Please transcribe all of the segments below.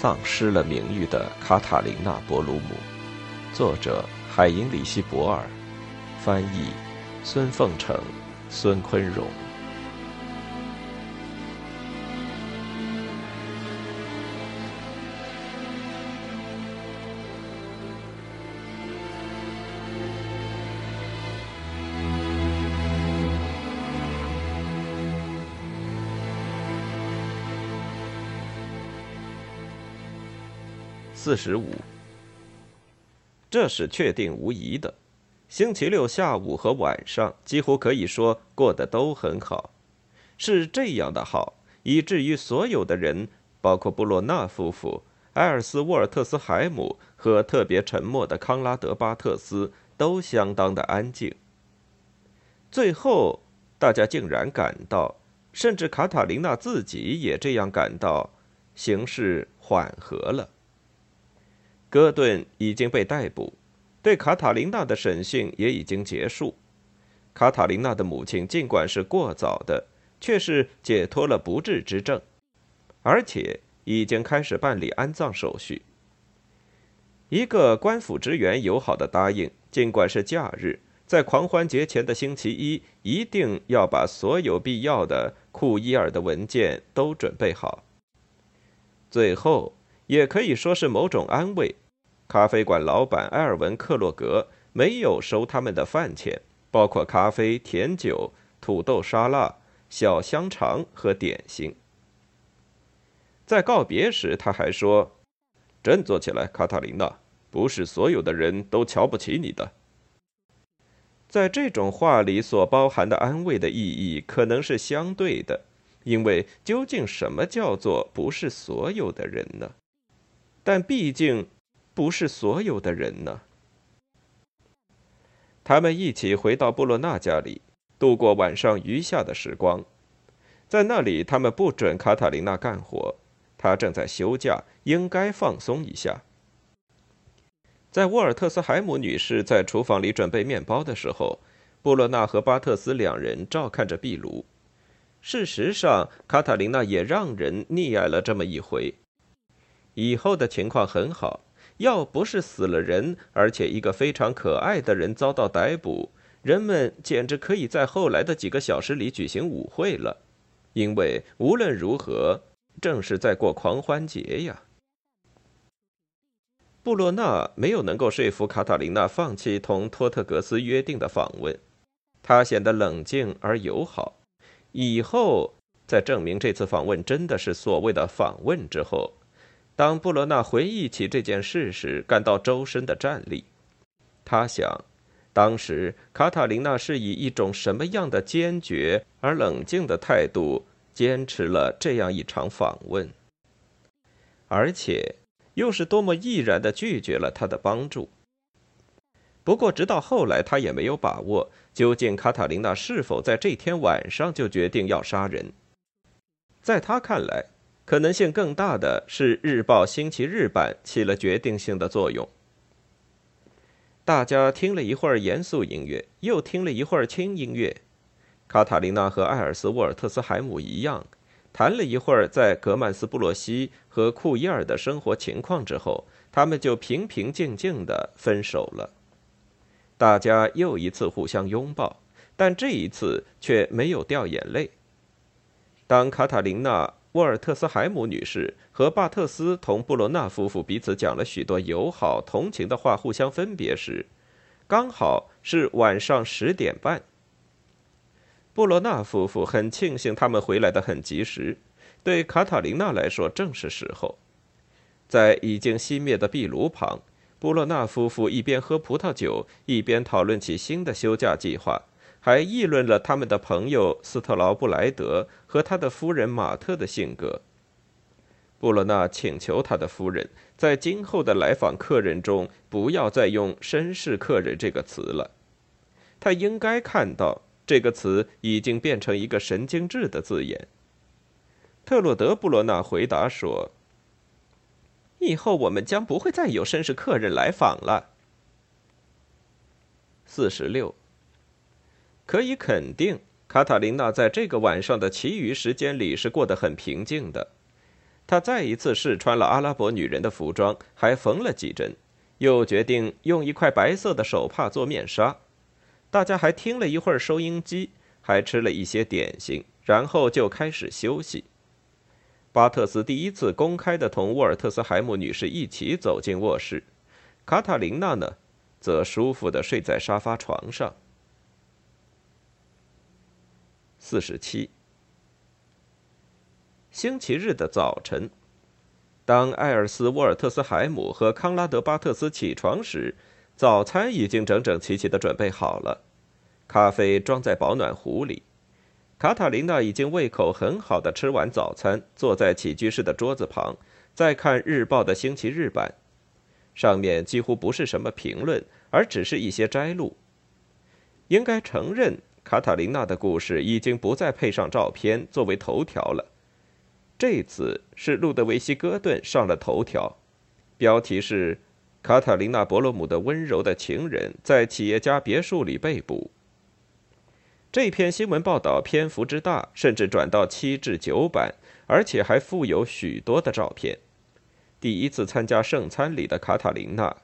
丧失了名誉的卡塔琳娜·博鲁姆，作者海因里希·博尔，翻译孙凤成、孙坤荣。四十五，这是确定无疑的。星期六下午和晚上几乎可以说过得都很好，是这样的好，以至于所有的人，包括布洛纳夫妇、埃尔斯沃尔特斯海姆和特别沉默的康拉德巴特斯，都相当的安静。最后，大家竟然感到，甚至卡塔琳娜自己也这样感到，形势缓和了。戈顿已经被逮捕，对卡塔琳娜的审讯也已经结束。卡塔琳娜的母亲尽管是过早的，却是解脱了不治之症，而且已经开始办理安葬手续。一个官府职员友好的答应，尽管是假日，在狂欢节前的星期一，一定要把所有必要的库伊尔的文件都准备好。最后。也可以说是某种安慰。咖啡馆老板埃尔文·克洛格没有收他们的饭钱，包括咖啡、甜酒、土豆沙拉、小香肠和点心。在告别时，他还说：“振作起来，卡塔琳娜，不是所有的人都瞧不起你的。”在这种话里所包含的安慰的意义可能是相对的，因为究竟什么叫做不是所有的人呢？但毕竟，不是所有的人呢。他们一起回到布洛纳家里，度过晚上余下的时光。在那里，他们不准卡塔琳娜干活，她正在休假，应该放松一下。在沃尔特斯海姆女士在厨房里准备面包的时候，布洛纳和巴特斯两人照看着壁炉。事实上，卡塔琳娜也让人溺爱了这么一回。以后的情况很好，要不是死了人，而且一个非常可爱的人遭到逮捕，人们简直可以在后来的几个小时里举行舞会了，因为无论如何，正是在过狂欢节呀。布洛纳没有能够说服卡塔琳娜放弃同托特格斯约定的访问，他显得冷静而友好。以后在证明这次访问真的是所谓的访问之后。当布罗纳回忆起这件事时，感到周身的战栗。他想，当时卡塔琳娜是以一种什么样的坚决而冷静的态度坚持了这样一场访问，而且又是多么毅然的拒绝了他的帮助。不过，直到后来，他也没有把握究竟卡塔琳娜是否在这天晚上就决定要杀人。在他看来。可能性更大的是，《日报星期日版》起了决定性的作用。大家听了一会儿严肃音乐，又听了一会儿轻音乐。卡塔琳娜和艾尔斯沃尔特斯海姆一样，谈了一会儿在格曼斯布洛西和库伊尔的生活情况之后，他们就平平静静的分手了。大家又一次互相拥抱，但这一次却没有掉眼泪。当卡塔琳娜。沃尔特斯海姆女士和巴特斯同布罗纳夫妇彼此讲了许多友好、同情的话，互相分别时，刚好是晚上十点半。布罗纳夫妇很庆幸他们回来的很及时，对卡塔琳娜来说正是时候。在已经熄灭的壁炉旁，布罗纳夫妇一边喝葡萄酒，一边讨论起新的休假计划。还议论了他们的朋友斯特劳布莱德和他的夫人马特的性格。布洛纳请求他的夫人在今后的来访客人中不要再用“绅士客人”这个词了，他应该看到这个词已经变成一个神经质的字眼。特洛德·布罗纳回答说：“以后我们将不会再有绅士客人来访了。”四十六。可以肯定，卡塔琳娜在这个晚上的其余时间里是过得很平静的。她再一次试穿了阿拉伯女人的服装，还缝了几针，又决定用一块白色的手帕做面纱。大家还听了一会儿收音机，还吃了一些点心，然后就开始休息。巴特斯第一次公开的同沃尔特斯海姆女士一起走进卧室，卡塔琳娜呢，则舒服的睡在沙发床上。四十七。星期日的早晨，当艾尔斯·沃尔特斯海姆和康拉德·巴特斯起床时，早餐已经整整齐齐的准备好了，咖啡装在保暖壶里。卡塔琳娜已经胃口很好的吃完早餐，坐在起居室的桌子旁，在看日报的星期日版，上面几乎不是什么评论，而只是一些摘录。应该承认，卡塔琳娜的故事已经不再配上照片作为头条了。这次是路德维希·戈顿上了头条，标题是“卡塔琳娜·博洛姆的温柔的情人在企业家别墅里被捕”。这篇新闻报道篇幅之大，甚至转到七至九版，而且还附有许多的照片。第一次参加圣餐礼的卡塔琳娜，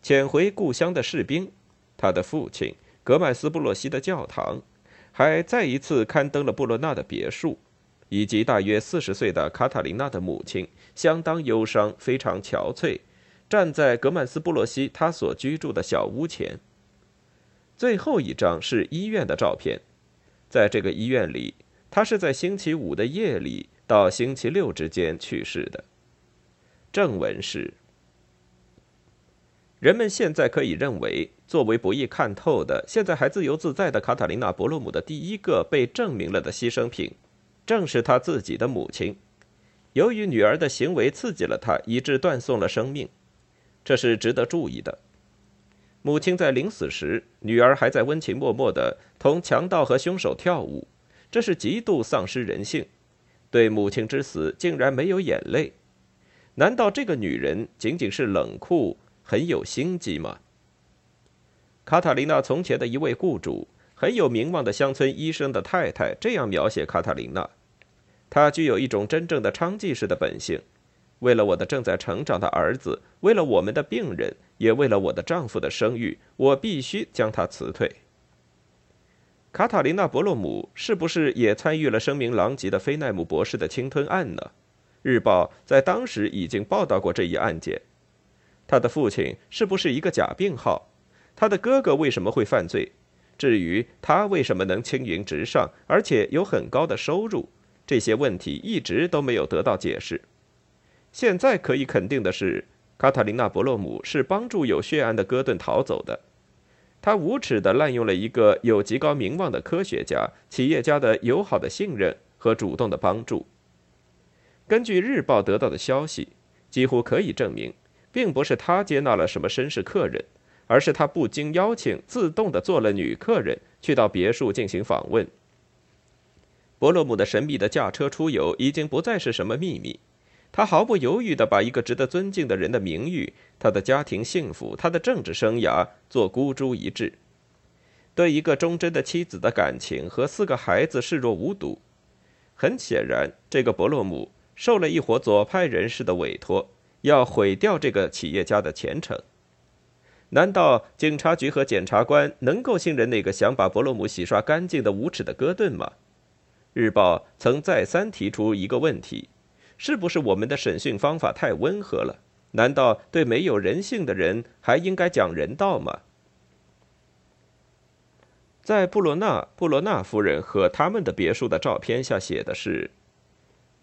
潜回故乡的士兵，他的父亲格麦斯布洛西的教堂，还再一次刊登了布洛纳的别墅。以及大约四十岁的卡塔琳娜的母亲，相当忧伤，非常憔悴，站在格曼斯布洛西他所居住的小屋前。最后一张是医院的照片，在这个医院里，他是在星期五的夜里到星期六之间去世的。正文是：人们现在可以认为，作为不易看透的、现在还自由自在的卡塔琳娜·伯洛姆的第一个被证明了的牺牲品。正是他自己的母亲，由于女儿的行为刺激了他，以致断送了生命，这是值得注意的。母亲在临死时，女儿还在温情脉脉地同强盗和凶手跳舞，这是极度丧失人性。对母亲之死竟然没有眼泪，难道这个女人仅仅是冷酷、很有心机吗？卡塔琳娜从前的一位雇主。很有名望的乡村医生的太太这样描写卡塔琳娜：她具有一种真正的娼妓式的本性。为了我的正在成长的儿子，为了我们的病人，也为了我的丈夫的声誉，我必须将她辞退。卡塔琳娜·伯洛姆是不是也参与了声名狼藉的菲奈姆博士的侵吞案呢？日报在当时已经报道过这一案件。他的父亲是不是一个假病号？他的哥哥为什么会犯罪？至于他为什么能青云直上，而且有很高的收入，这些问题一直都没有得到解释。现在可以肯定的是，卡塔琳娜·伯洛姆是帮助有血案的戈顿逃走的。他无耻地滥用了一个有极高名望的科学家、企业家的友好的信任和主动的帮助。根据日报得到的消息，几乎可以证明，并不是他接纳了什么绅士客人。而是他不经邀请，自动的做了女客人，去到别墅进行访问。伯洛姆的神秘的驾车出游已经不再是什么秘密，他毫不犹豫地把一个值得尊敬的人的名誉、他的家庭幸福、他的政治生涯做孤注一掷，对一个忠贞的妻子的感情和四个孩子视若无睹。很显然，这个伯洛姆受了一伙左派人士的委托，要毁掉这个企业家的前程。难道警察局和检察官能够信任那个想把伯洛姆洗刷干净的无耻的戈顿吗？日报曾再三提出一个问题：是不是我们的审讯方法太温和了？难道对没有人性的人还应该讲人道吗？在布罗纳布罗纳夫人和他们的别墅的照片下写的是：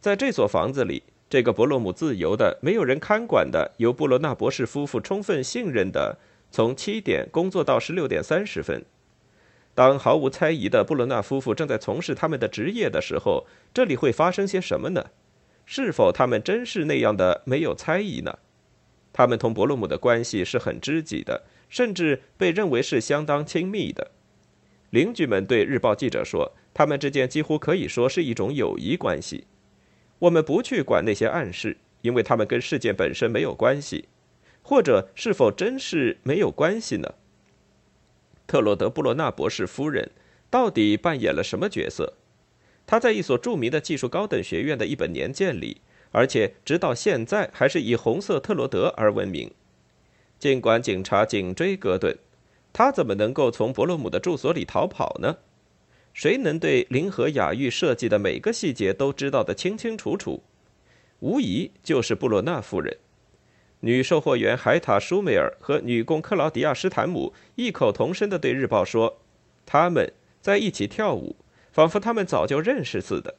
在这所房子里，这个伯洛姆自由的、没有人看管的、由布罗纳博士夫妇充分信任的。从七点工作到十六点三十分，当毫无猜疑的布伦纳夫妇正在从事他们的职业的时候，这里会发生些什么呢？是否他们真是那样的没有猜疑呢？他们同伯洛姆的关系是很知己的，甚至被认为是相当亲密的。邻居们对日报记者说，他们之间几乎可以说是一种友谊关系。我们不去管那些暗示，因为他们跟事件本身没有关系。或者是否真是没有关系呢？特洛德·布罗纳博士夫人到底扮演了什么角色？她在一所著名的技术高等学院的一本年鉴里，而且直到现在还是以红色特罗德而闻名。尽管警察紧追戈顿，他怎么能够从伯洛姆的住所里逃跑呢？谁能对林和雅玉设计的每个细节都知道得清清楚楚？无疑就是布洛纳夫人。女售货员海塔·舒梅尔和女工克劳迪亚·施坦姆异口同声地对日报说：“他们在一起跳舞，仿佛他们早就认识似的。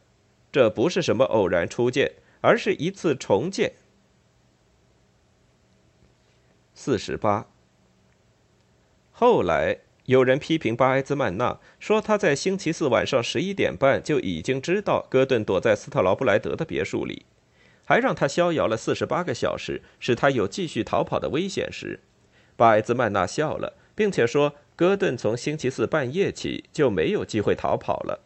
这不是什么偶然初见，而是一次重见。”四十八。后来有人批评巴埃兹曼纳，说他在星期四晚上十一点半就已经知道戈顿躲在斯特劳布莱德的别墅里。还让他逍遥了四十八个小时，使他有继续逃跑的危险时，巴埃兹曼纳笑了，并且说：“戈顿从星期四半夜起就没有机会逃跑了。”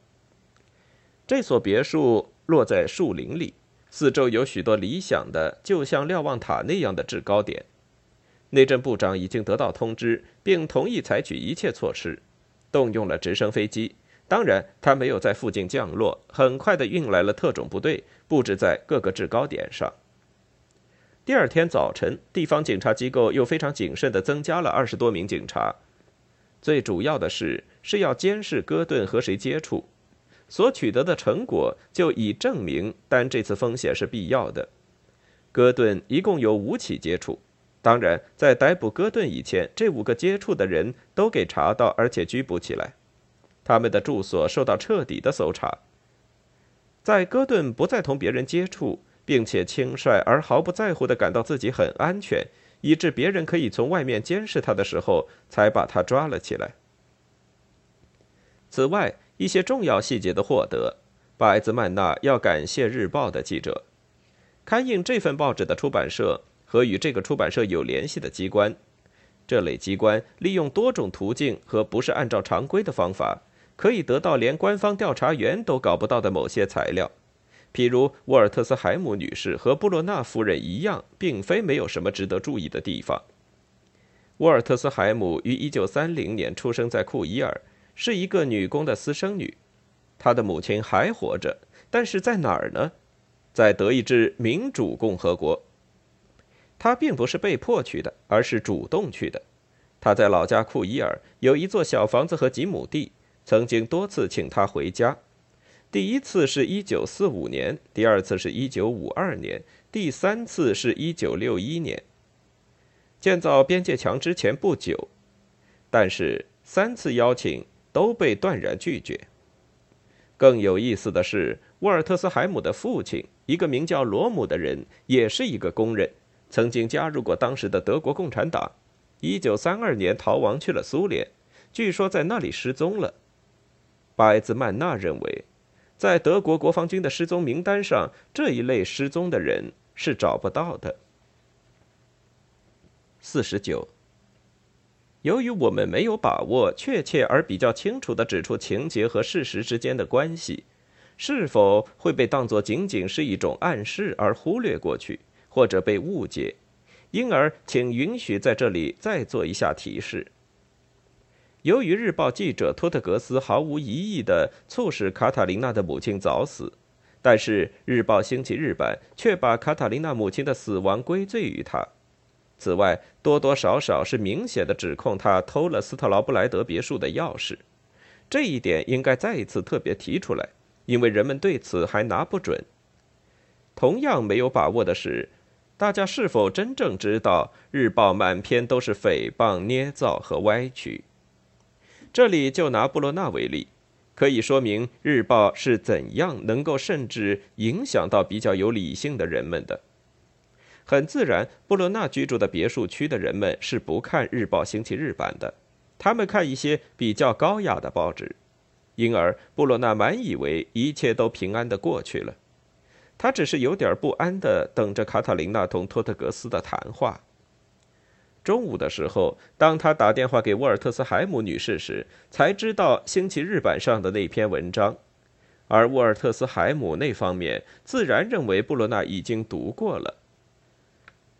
这所别墅落在树林里，四周有许多理想的，就像瞭望塔那样的制高点。内政部长已经得到通知，并同意采取一切措施，动用了直升飞机。当然，他没有在附近降落，很快的运来了特种部队，布置在各个制高点上。第二天早晨，地方警察机构又非常谨慎的增加了二十多名警察。最主要的是是要监视戈顿和谁接触，所取得的成果就已证明，但这次风险是必要的。戈顿一共有五起接触，当然，在逮捕戈顿以前，这五个接触的人都给查到，而且拘捕起来。他们的住所受到彻底的搜查。在戈顿不再同别人接触，并且轻率而毫不在乎地感到自己很安全，以致别人可以从外面监视他的时候，才把他抓了起来。此外，一些重要细节的获得，巴兹曼纳要感谢《日报》的记者，刊印这份报纸的出版社和与这个出版社有联系的机关。这类机关利用多种途径和不是按照常规的方法。可以得到连官方调查员都搞不到的某些材料，譬如沃尔特斯海姆女士和布洛纳夫人一样，并非没有什么值得注意的地方。沃尔特斯海姆于1930年出生在库伊尔，是一个女工的私生女。她的母亲还活着，但是在哪儿呢？在德意志民主共和国。她并不是被迫去的，而是主动去的。她在老家库伊尔有一座小房子和几亩地。曾经多次请他回家，第一次是一九四五年，第二次是一九五二年，第三次是一九六一年。建造边界墙之前不久，但是三次邀请都被断然拒绝。更有意思的是，沃尔特斯海姆的父亲，一个名叫罗姆的人，也是一个工人，曾经加入过当时的德国共产党。一九三二年逃亡去了苏联，据说在那里失踪了。巴埃兹曼纳认为，在德国国防军的失踪名单上，这一类失踪的人是找不到的。四十九。由于我们没有把握确切而比较清楚地指出情节和事实之间的关系，是否会被当作仅仅是一种暗示而忽略过去，或者被误解？因而，请允许在这里再做一下提示。由于日报记者托特格斯毫无疑义地促使卡塔琳娜的母亲早死，但是日报星期日版却把卡塔琳娜母亲的死亡归罪于他。此外，多多少少是明显的指控他偷了斯特劳布莱德别墅的钥匙。这一点应该再一次特别提出来，因为人们对此还拿不准。同样没有把握的是，大家是否真正知道日报满篇都是诽谤、捏造和歪曲？这里就拿布洛纳为例，可以说明日报是怎样能够甚至影响到比较有理性的人们的。很自然，布洛纳居住的别墅区的人们是不看日报星期日版的，他们看一些比较高雅的报纸，因而布洛纳满以为一切都平安的过去了，他只是有点不安的等着卡塔琳娜同托特格斯的谈话。中午的时候，当他打电话给沃尔特斯海姆女士时，才知道星期日版上的那篇文章，而沃尔特斯海姆那方面自然认为布罗纳已经读过了。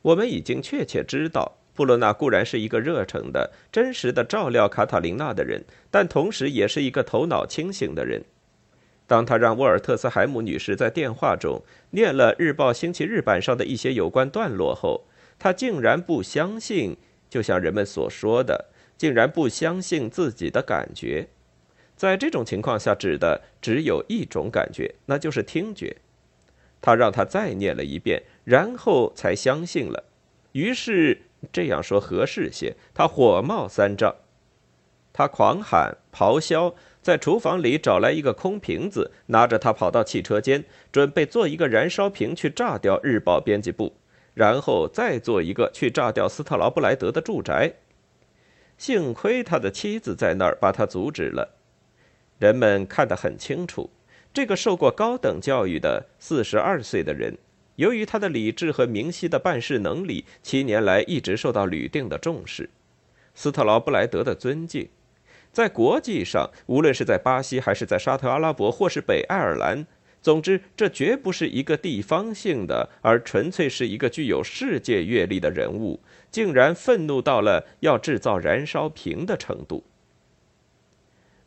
我们已经确切知道，布罗纳固然是一个热诚的、真实的照料卡塔琳娜的人，但同时也是一个头脑清醒的人。当他让沃尔特斯海姆女士在电话中念了《日报星期日版》上的一些有关段落后，他竟然不相信，就像人们所说的，竟然不相信自己的感觉。在这种情况下，指的只有一种感觉，那就是听觉。他让他再念了一遍，然后才相信了。于是这样说合适些，他火冒三丈，他狂喊咆哮。在厨房里找来一个空瓶子，拿着它跑到汽车间，准备做一个燃烧瓶去炸掉日报编辑部，然后再做一个去炸掉斯特劳布莱德的住宅。幸亏他的妻子在那儿，把他阻止了。人们看得很清楚，这个受过高等教育的四十二岁的人，由于他的理智和明晰的办事能力，七年来一直受到吕定的重视，斯特劳布莱德的尊敬。在国际上，无论是在巴西，还是在沙特阿拉伯，或是北爱尔兰，总之，这绝不是一个地方性的，而纯粹是一个具有世界阅历的人物，竟然愤怒到了要制造燃烧瓶的程度。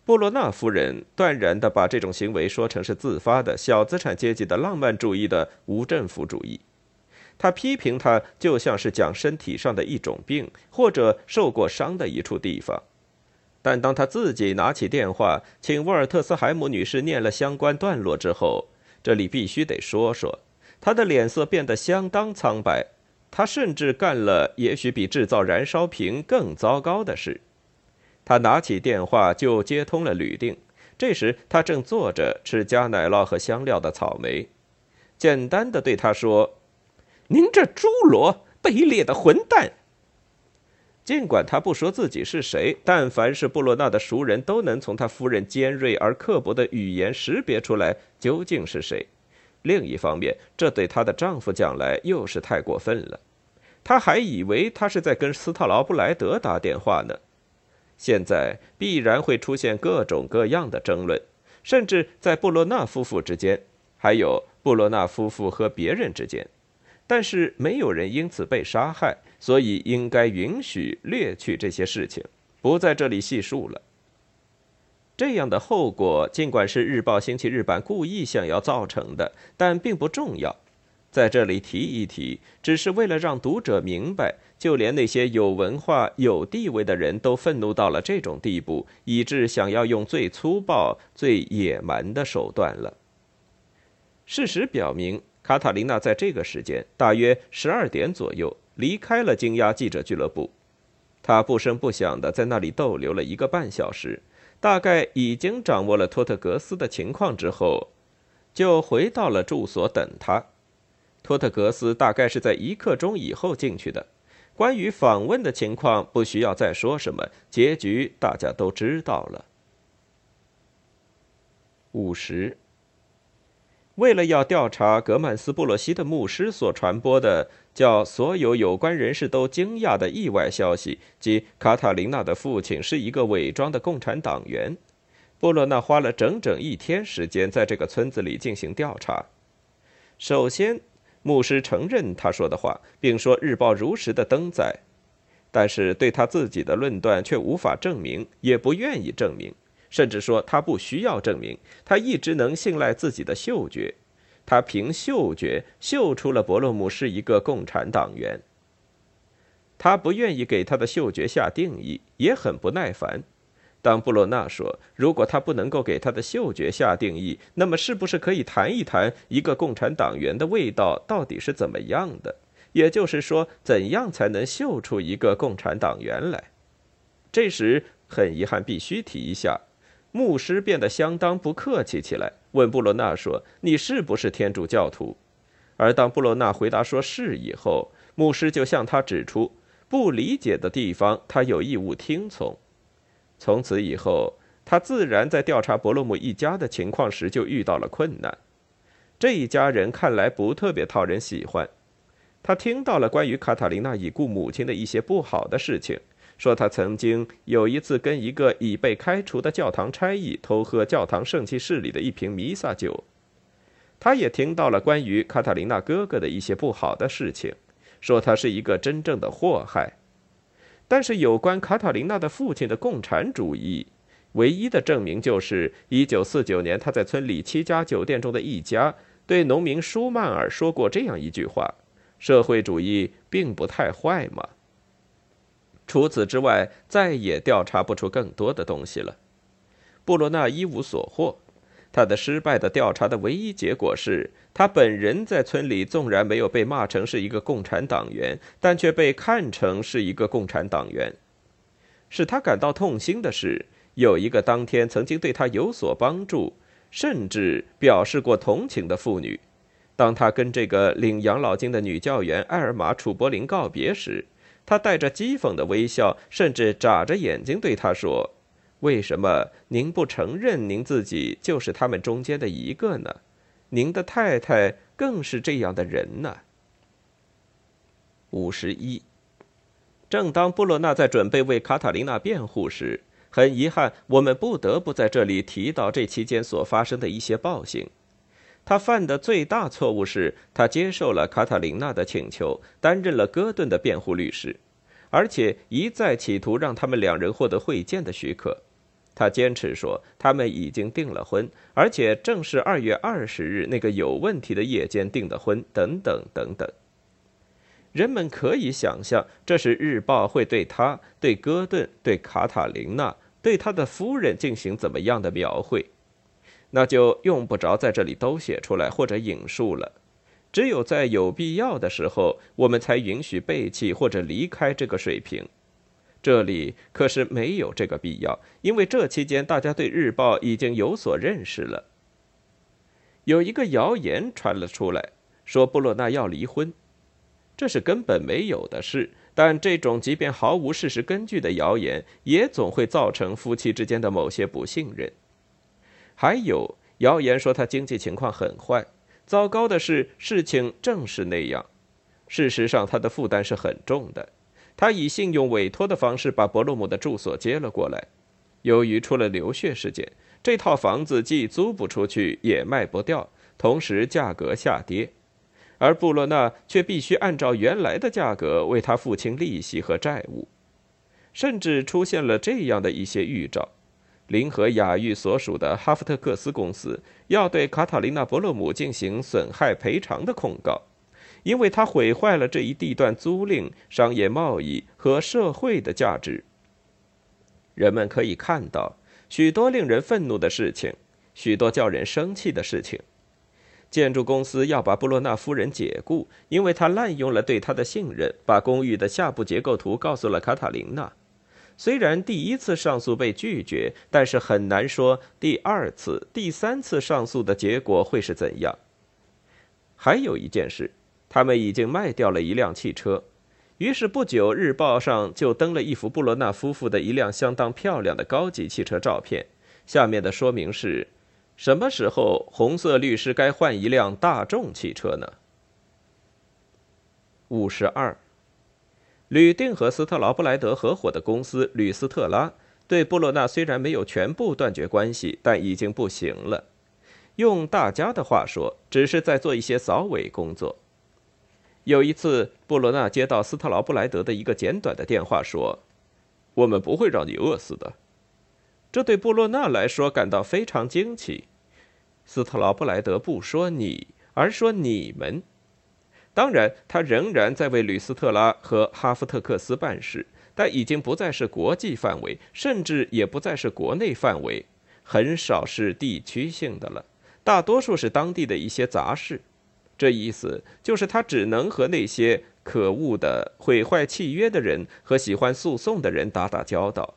布洛纳夫人断然地把这种行为说成是自发的小资产阶级的浪漫主义的无政府主义，她批评他就像是讲身体上的一种病，或者受过伤的一处地方。但当他自己拿起电话，请沃尔特斯海姆女士念了相关段落之后，这里必须得说说，他的脸色变得相当苍白。他甚至干了也许比制造燃烧瓶更糟糕的事。他拿起电话就接通了吕定，这时他正坐着吃加奶酪和香料的草莓，简单的对他说：“您这侏罗，卑劣的混蛋！”尽管他不说自己是谁，但凡是布洛纳的熟人都能从他夫人尖锐而刻薄的语言识别出来究竟是谁。另一方面，这对她的丈夫讲来又是太过分了。他还以为他是在跟斯特劳布莱德打电话呢。现在必然会出现各种各样的争论，甚至在布洛纳夫妇之间，还有布洛纳夫妇和别人之间。但是没有人因此被杀害，所以应该允许略去这些事情，不在这里细述了。这样的后果，尽管是《日报星期日版》故意想要造成的，但并不重要。在这里提一提，只是为了让读者明白，就连那些有文化、有地位的人都愤怒到了这种地步，以致想要用最粗暴、最野蛮的手段了。事实表明。卡塔琳娜在这个时间，大约十二点左右离开了金鸭记者俱乐部。他不声不响地在那里逗留了一个半小时，大概已经掌握了托特格斯的情况之后，就回到了住所等他。托特格斯大概是在一刻钟以后进去的。关于访问的情况，不需要再说什么，结局大家都知道了。五十。为了要调查格曼斯布洛西的牧师所传播的叫所有有关人士都惊讶的意外消息，即卡塔琳娜的父亲是一个伪装的共产党员，布洛纳花了整整一天时间在这个村子里进行调查。首先，牧师承认他说的话，并说日报如实的登载，但是对他自己的论断却无法证明，也不愿意证明。甚至说他不需要证明，他一直能信赖自己的嗅觉，他凭嗅觉嗅出了伯洛姆是一个共产党员。他不愿意给他的嗅觉下定义，也很不耐烦。当布洛纳说如果他不能够给他的嗅觉下定义，那么是不是可以谈一谈一个共产党员的味道到底是怎么样的？也就是说，怎样才能嗅出一个共产党员来？这时很遗憾，必须提一下。牧师变得相当不客气起来，问布罗纳说：“你是不是天主教徒？”而当布罗纳回答说是以后，牧师就向他指出不理解的地方，他有义务听从。从此以后，他自然在调查伯洛姆一家的情况时就遇到了困难。这一家人看来不特别讨人喜欢。他听到了关于卡塔琳娜已故母亲的一些不好的事情。说他曾经有一次跟一个已被开除的教堂差役偷喝教堂圣器室里的一瓶弥撒酒。他也听到了关于卡塔琳娜哥哥的一些不好的事情，说他是一个真正的祸害。但是有关卡塔琳娜的父亲的共产主义，唯一的证明就是1949年他在村里七家酒店中的一家对农民舒曼尔说过这样一句话：“社会主义并不太坏嘛。”除此之外，再也调查不出更多的东西了。布罗纳一无所获。他的失败的调查的唯一结果是他本人在村里纵然没有被骂成是一个共产党员，但却被看成是一个共产党员。使他感到痛心的是，有一个当天曾经对他有所帮助，甚至表示过同情的妇女，当他跟这个领养老金的女教员艾尔玛·楚柏林告别时，他带着讥讽的微笑，甚至眨着眼睛对他说。为什么您不承认您自己就是他们中间的一个呢？您的太太更是这样的人呢。五十一。正当布洛纳在准备为卡塔琳娜辩护时，很遗憾，我们不得不在这里提到这期间所发生的一些暴行。他犯的最大错误是他接受了卡塔琳娜的请求，担任了戈顿的辩护律师，而且一再企图让他们两人获得会见的许可。他坚持说，他们已经订了婚，而且正是二月二十日那个有问题的夜间订的婚，等等等等。人们可以想象，这是日报会对他、对戈顿、对卡塔琳娜、对他的夫人进行怎么样的描绘，那就用不着在这里都写出来或者引述了。只有在有必要的时候，我们才允许背弃或者离开这个水平。这里可是没有这个必要，因为这期间大家对日报已经有所认识了。有一个谣言传了出来，说布洛纳要离婚，这是根本没有的事。但这种即便毫无事实根据的谣言，也总会造成夫妻之间的某些不信任。还有谣言说他经济情况很坏，糟糕的是，事情正是那样。事实上，他的负担是很重的。他以信用委托的方式把伯洛姆的住所接了过来。由于出了流血事件，这套房子既租不出去，也卖不掉，同时价格下跌，而布洛纳却必须按照原来的价格为他付清利息和债务，甚至出现了这样的一些预兆：林和雅玉所属的哈弗特克斯公司要对卡塔琳娜·伯洛姆进行损害赔偿的控告。因为他毁坏了这一地段租赁、商业贸易和社会的价值。人们可以看到许多令人愤怒的事情，许多叫人生气的事情。建筑公司要把布洛纳夫人解雇，因为他滥用了对他的信任，把公寓的下部结构图告诉了卡塔琳娜。虽然第一次上诉被拒绝，但是很难说第二次、第三次上诉的结果会是怎样。还有一件事。他们已经卖掉了一辆汽车，于是不久，日报上就登了一幅布罗纳夫妇的一辆相当漂亮的高级汽车照片。下面的说明是：什么时候红色律师该换一辆大众汽车呢？五十二，吕定和斯特劳布莱德合伙的公司吕斯特拉对布洛纳虽然没有全部断绝关系，但已经不行了。用大家的话说，只是在做一些扫尾工作。有一次，布罗纳接到斯特劳布莱德的一个简短的电话，说：“我们不会让你饿死的。”这对布洛纳来说感到非常惊奇。斯特劳布莱德不说你，而说你们。当然，他仍然在为吕斯特拉和哈夫特克斯办事，但已经不再是国际范围，甚至也不再是国内范围，很少是地区性的了，大多数是当地的一些杂事。这意思就是，他只能和那些可恶的、毁坏契约的人和喜欢诉讼的人打打交道。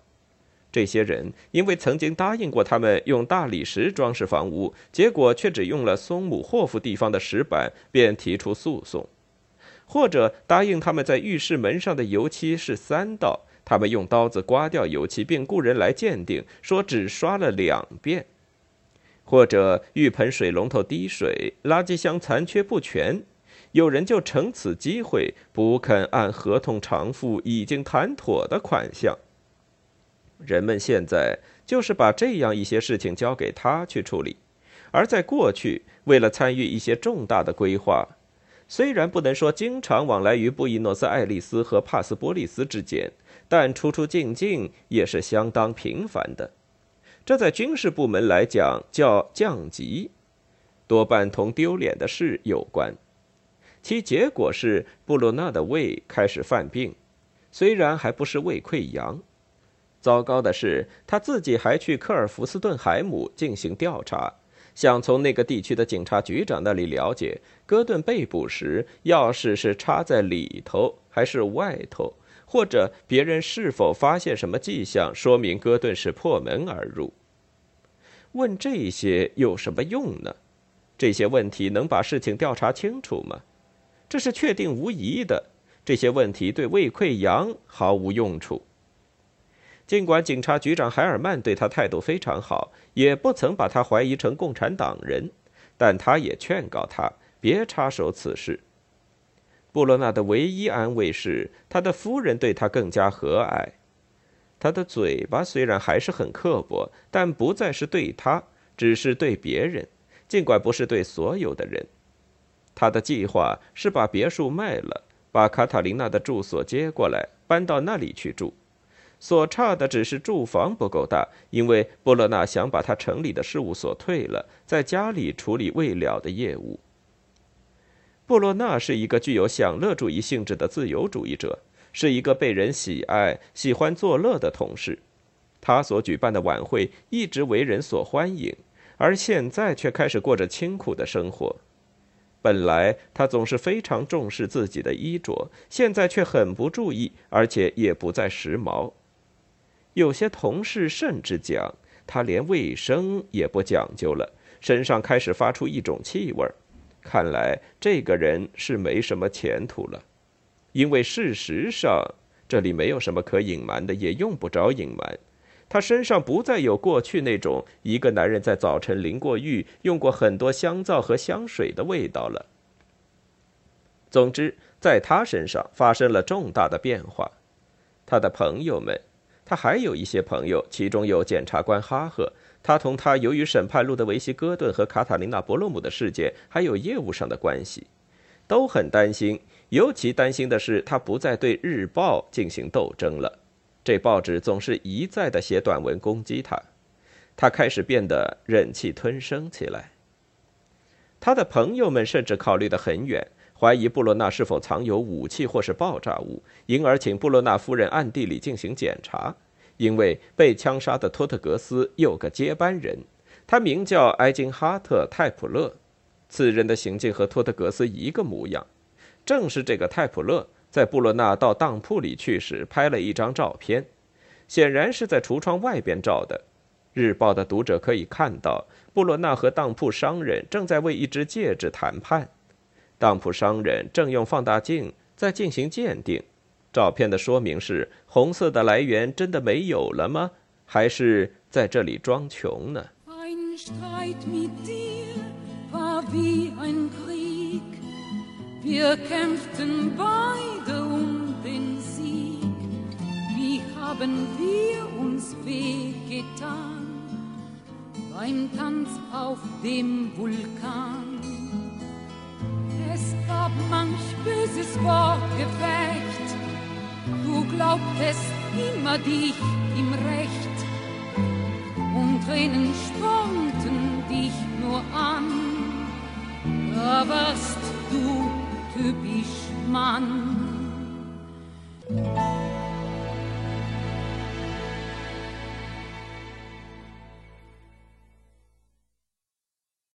这些人因为曾经答应过他们用大理石装饰房屋，结果却只用了松姆霍夫地方的石板，便提出诉讼；或者答应他们在浴室门上的油漆是三道，他们用刀子刮掉油漆，并雇人来鉴定，说只刷了两遍。或者浴盆水龙头滴水，垃圾箱残缺不全，有人就乘此机会不肯按合同偿付已经谈妥的款项。人们现在就是把这样一些事情交给他去处理，而在过去，为了参与一些重大的规划，虽然不能说经常往来于布宜诺斯艾利斯和帕斯波利斯之间，但出出进进也是相当频繁的。这在军事部门来讲叫降级，多半同丢脸的事有关。其结果是布鲁纳的胃开始犯病，虽然还不是胃溃疡。糟糕的是，他自己还去科尔福斯顿海姆进行调查，想从那个地区的警察局长那里了解戈顿被捕时钥匙是插在里头还是外头，或者别人是否发现什么迹象说明戈顿是破门而入。问这些有什么用呢？这些问题能把事情调查清楚吗？这是确定无疑的。这些问题对胃溃疡毫无用处。尽管警察局长海尔曼对他态度非常好，也不曾把他怀疑成共产党人，但他也劝告他别插手此事。布罗纳的唯一安慰是，他的夫人对他更加和蔼。他的嘴巴虽然还是很刻薄，但不再是对他，只是对别人，尽管不是对所有的人。他的计划是把别墅卖了，把卡塔琳娜的住所接过来，搬到那里去住。所差的只是住房不够大，因为波洛纳想把他城里的事务所退了，在家里处理未了的业务。布洛纳是一个具有享乐主义性质的自由主义者，是一个被人喜爱、喜欢作乐的同事。他所举办的晚会一直为人所欢迎，而现在却开始过着清苦的生活。本来他总是非常重视自己的衣着，现在却很不注意，而且也不再时髦。有些同事甚至讲，他连卫生也不讲究了，身上开始发出一种气味看来这个人是没什么前途了，因为事实上这里没有什么可隐瞒的，也用不着隐瞒。他身上不再有过去那种一个男人在早晨淋过浴、用过很多香皂和香水的味道了。总之，在他身上发生了重大的变化，他的朋友们。他还有一些朋友，其中有检察官哈赫。他同他由于审判路德维希·戈顿和卡塔琳娜·伯洛姆的事件还有业务上的关系，都很担心。尤其担心的是，他不再对《日报》进行斗争了。这报纸总是一再的写短文攻击他，他开始变得忍气吞声起来。他的朋友们甚至考虑得很远。怀疑布洛纳是否藏有武器或是爆炸物，因而请布洛纳夫人暗地里进行检查。因为被枪杀的托特格斯有个接班人，他名叫埃金哈特·泰普勒。此人的行径和托特格斯一个模样。正是这个泰普勒在布洛纳到当铺里去时拍了一张照片，显然是在橱窗外边照的。日报的读者可以看到，布洛纳和当铺商人正在为一只戒指谈判。当铺商人正用放大镜在进行鉴定，照片的说明是：红色的来源真的没有了吗？还是在这里装穷呢？？Es gab manch böses Wortgefecht, du glaubtest immer dich im Recht, und Tränen spornten dich nur an, da warst du typisch Mann.